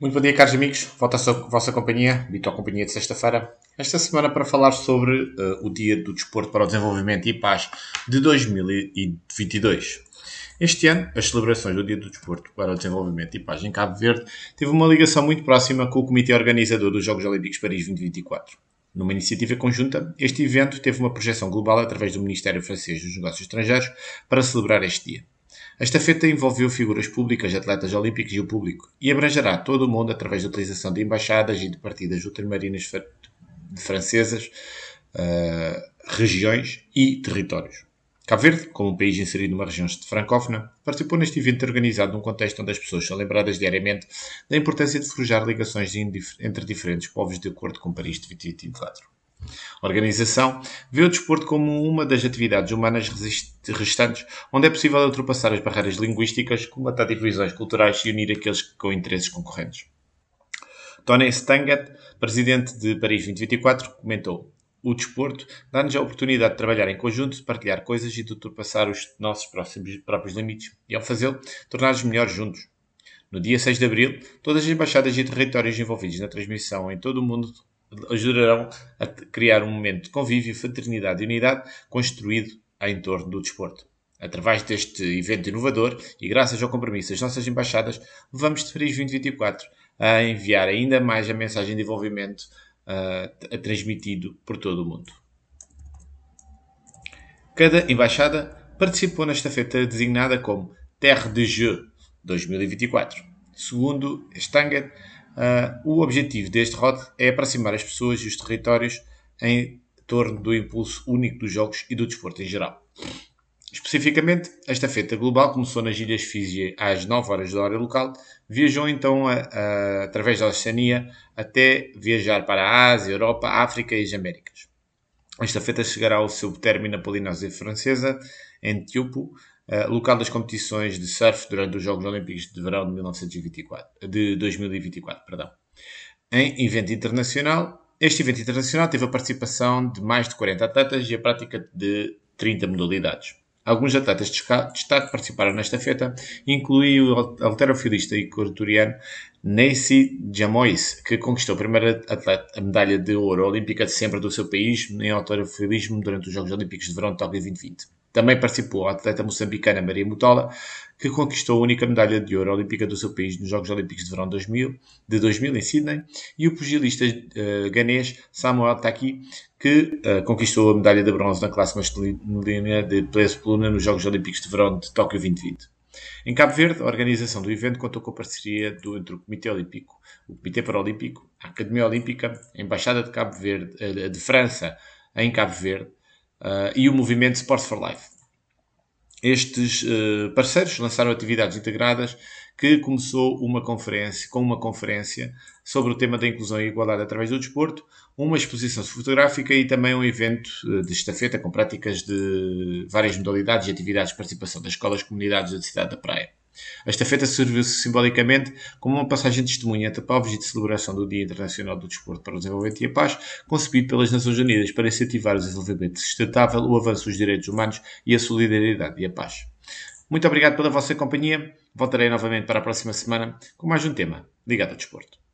Muito bom dia, caros amigos. Volto à vossa companhia, Vitor Companhia de sexta-feira. Esta semana para falar sobre uh, o Dia do Desporto para o Desenvolvimento e Paz de 2022. Este ano, as celebrações do Dia do Desporto para o Desenvolvimento e Paz em Cabo Verde teve uma ligação muito próxima com o Comitê Organizador dos Jogos Olímpicos Paris 2024. Numa iniciativa conjunta, este evento teve uma projeção global através do Ministério Francês dos Negócios Estrangeiros para celebrar este dia. Esta feta envolveu figuras públicas, atletas olímpicos e o público, e abrangerá todo o mundo através da utilização de embaixadas e de partidas ultramarinas francesas, uh, regiões e territórios. Cabo Verde, como um país inserido numa região francófona, participou neste evento organizado num contexto onde as pessoas são lembradas diariamente da importância de forjar ligações entre diferentes povos de acordo com Paris de 2024. A organização vê o desporto como uma das atividades humanas restantes onde é possível ultrapassar as barreiras linguísticas, combater divisões culturais e unir aqueles com interesses concorrentes. Tony Stanget, presidente de Paris 2024, comentou: O desporto dá-nos a oportunidade de trabalhar em conjunto, de partilhar coisas e de ultrapassar os nossos próprios limites, e ao fazê-lo, tornar-nos melhores juntos. No dia 6 de abril, todas as embaixadas e territórios envolvidos na transmissão em todo o mundo ajudarão a criar um momento de convívio, fraternidade e unidade construído em torno do desporto. Através deste evento inovador e graças ao compromisso das nossas embaixadas, levamos de Paris 2024 a enviar ainda mais a mensagem de envolvimento uh, transmitido por todo o mundo. Cada embaixada participou nesta festa designada como Terre de Jeux 2024. Segundo Stanger, Uh, o objetivo deste ROD é aproximar as pessoas e os territórios em torno do impulso único dos jogos e do desporto em geral. Especificamente, esta festa global começou nas Ilhas Fiji às 9 horas da hora local, viajou então a, a, através da Oceania até viajar para a Ásia, Europa, África e as Américas. Esta festa chegará ao seu término na Polinésia Francesa, em Tiopo, uh, local das competições de surf durante os Jogos Olímpicos de Verão de, 1924, de 2024. Perdão. Em evento internacional, este evento internacional teve a participação de mais de 40 atletas e a prática de 30 modalidades. Alguns atletas de destaque participaram nesta festa, inclui o alterofilista equatoriano Nancy Jamois, que conquistou a primeira atleta, a medalha de ouro olímpica de sempre do seu país em alterofilismo durante os Jogos Olímpicos de Verão de Tóquio 2020. Também participou a atleta moçambicana Maria Mutola, que conquistou a única medalha de ouro olímpica do seu país nos Jogos Olímpicos de Verão 2000, de 2000 em Sydney, e o pugilista uh, ganês Samuel Taki, que uh, conquistou a medalha de bronze na classe masculina de peso pluna nos Jogos Olímpicos de Verão de Tóquio 2020. Em Cabo Verde, a organização do evento contou com a parceria do, entre o Comitê Olímpico, o Comitê Paralímpico, a Academia Olímpica, a Embaixada de, Cabo Verde, uh, de França em Cabo Verde, uh, e o movimento Sports for Life. Estes uh, parceiros lançaram atividades integradas que começou uma conferência, com uma conferência sobre o tema da inclusão e igualdade através do desporto, uma exposição fotográfica e também um evento eh, de estafeta com práticas de várias modalidades e atividades de participação das escolas comunidades da cidade da Praia. A estafeta serviu-se simbolicamente como uma passagem de testemunha entre povos e de celebração do Dia Internacional do Desporto para o Desenvolvimento e a Paz, concebido pelas Nações Unidas para incentivar o desenvolvimento sustentável, o avanço dos direitos humanos e a solidariedade e a paz. Muito obrigado pela vossa companhia. Voltarei novamente para a próxima semana com mais um tema ligado ao desporto.